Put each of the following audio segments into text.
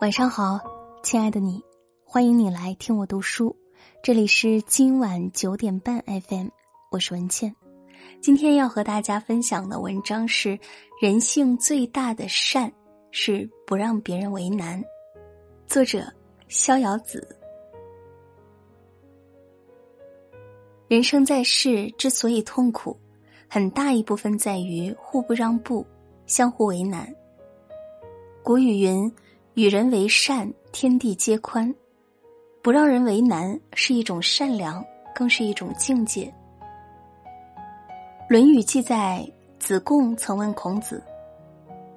晚上好，亲爱的你，欢迎你来听我读书。这里是今晚九点半 FM，我是文倩。今天要和大家分享的文章是：人性最大的善是不让别人为难。作者：逍遥子。人生在世之所以痛苦，很大一部分在于互不让步，相互为难。古语云。与人为善，天地皆宽；不让人为难，是一种善良，更是一种境界。《论语》记载，子贡曾问孔子：“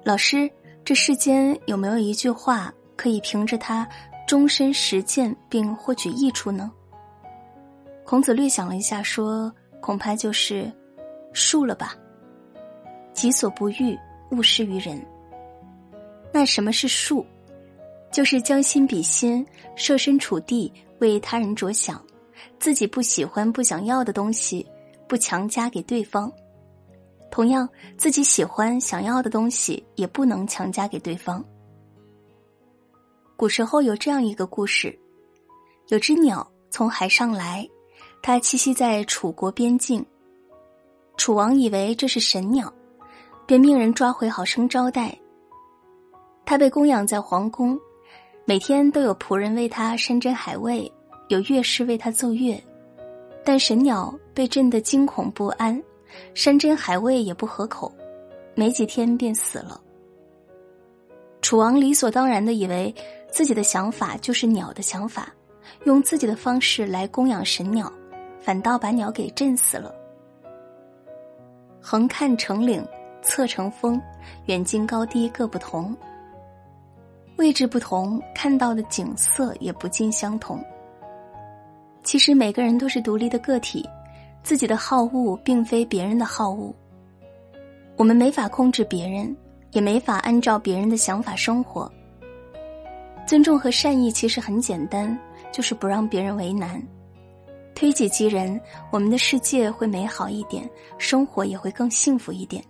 老师，这世间有没有一句话可以凭着它终身实践并获取益处呢？”孔子略想了一下，说：“恐怕就是术了吧。己所不欲，勿施于人。”那什么是术？就是将心比心，设身处地为他人着想，自己不喜欢、不想要的东西，不强加给对方；同样，自己喜欢、想要的东西，也不能强加给对方。古时候有这样一个故事：有只鸟从海上来，它栖息在楚国边境。楚王以为这是神鸟，便命人抓回，好生招待。它被供养在皇宫。每天都有仆人为他山珍海味，有乐师为他奏乐，但神鸟被震得惊恐不安，山珍海味也不合口，没几天便死了。楚王理所当然的以为自己的想法就是鸟的想法，用自己的方式来供养神鸟，反倒把鸟给震死了。横看成岭侧成峰，远近高低各不同。位置不同，看到的景色也不尽相同。其实每个人都是独立的个体，自己的好恶并非别人的好恶。我们没法控制别人，也没法按照别人的想法生活。尊重和善意其实很简单，就是不让别人为难。推己及人，我们的世界会美好一点，生活也会更幸福一点。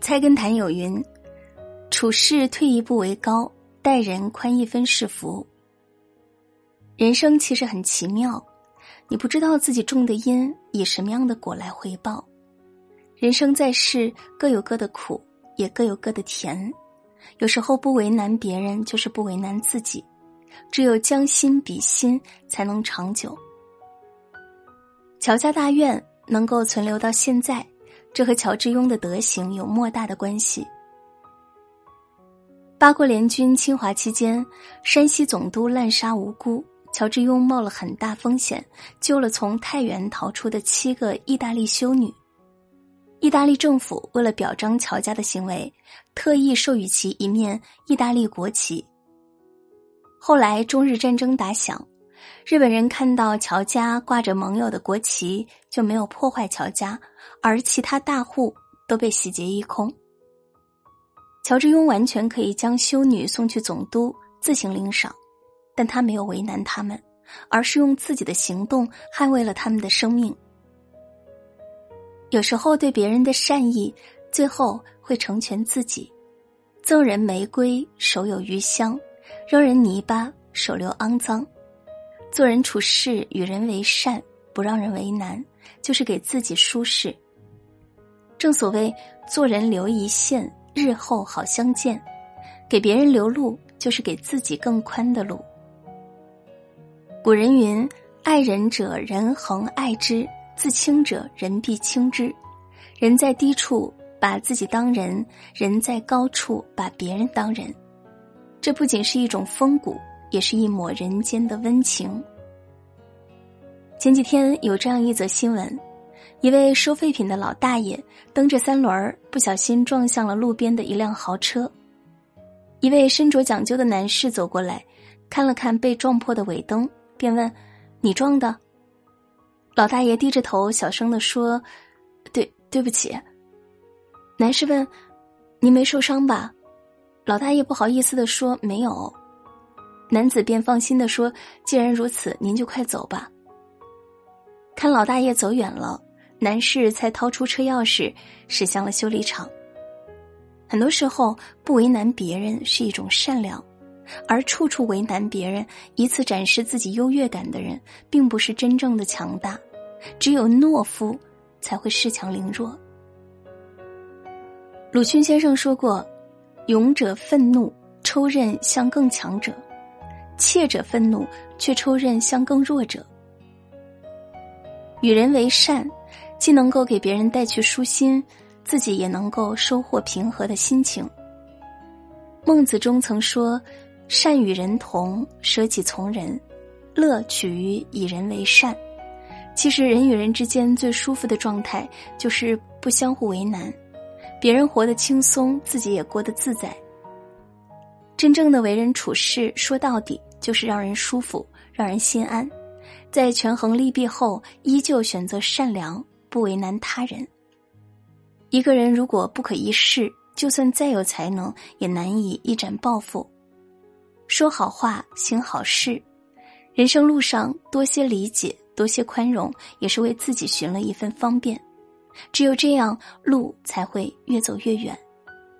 菜根谭有云。处事退一步为高，待人宽一分是福。人生其实很奇妙，你不知道自己种的因以什么样的果来回报。人生在世，各有各的苦，也各有各的甜。有时候不为难别人，就是不为难自己。只有将心比心，才能长久。乔家大院能够存留到现在，这和乔致庸的德行有莫大的关系。八国联军侵华期间，山西总督滥杀无辜，乔致庸冒了很大风险，救了从太原逃出的七个意大利修女。意大利政府为了表彰乔家的行为，特意授予其一面意大利国旗。后来中日战争打响，日本人看到乔家挂着盟友的国旗，就没有破坏乔家，而其他大户都被洗劫一空。乔致庸完全可以将修女送去总督自行领赏，但他没有为难他们，而是用自己的行动捍卫了他们的生命。有时候对别人的善意，最后会成全自己。赠人玫瑰，手有余香；扔人泥巴，手留肮脏。做人处事，与人为善，不让人为难，就是给自己舒适。正所谓，做人留一线。日后好相见，给别人留路就是给自己更宽的路。古人云：“爱人者，人恒爱之；自轻者，人必轻之。”人在低处把自己当人，人在高处把别人当人。这不仅是一种风骨，也是一抹人间的温情。前几天有这样一则新闻。一位收废品的老大爷蹬着三轮儿，不小心撞向了路边的一辆豪车。一位身着讲究的男士走过来，看了看被撞破的尾灯，便问：“你撞的？”老大爷低着头，小声的说：“对，对不起。”男士问：“您没受伤吧？”老大爷不好意思的说：“没有。”男子便放心的说：“既然如此，您就快走吧。”看老大爷走远了。男士才掏出车钥匙，驶向了修理厂。很多时候，不为难别人是一种善良，而处处为难别人，以此展示自己优越感的人，并不是真正的强大。只有懦夫才会恃强凌弱。鲁迅先生说过：“勇者愤怒，抽刃向更强者；怯者愤怒，却抽刃向更弱者。”与人为善，既能够给别人带去舒心。自己也能够收获平和的心情。孟子中曾说：“善与人同，舍己从人，乐取于以人为善。”其实，人与人之间最舒服的状态就是不相互为难，别人活得轻松，自己也过得自在。真正的为人处事，说到底就是让人舒服，让人心安。在权衡利弊后，依旧选择善良，不为难他人。一个人如果不可一世，就算再有才能，也难以一展抱负。说好话，行好事，人生路上多些理解，多些宽容，也是为自己寻了一份方便。只有这样，路才会越走越远，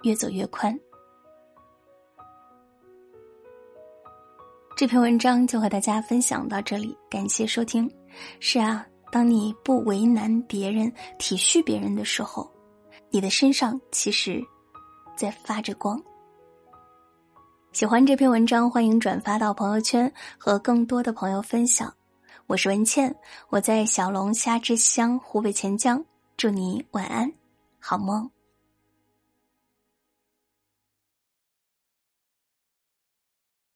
越走越宽。这篇文章就和大家分享到这里，感谢收听。是啊，当你不为难别人，体恤别人的时候。你的身上其实，在发着光。喜欢这篇文章，欢迎转发到朋友圈，和更多的朋友分享。我是文倩，我在小龙虾之乡湖北潜江，祝你晚安，好梦。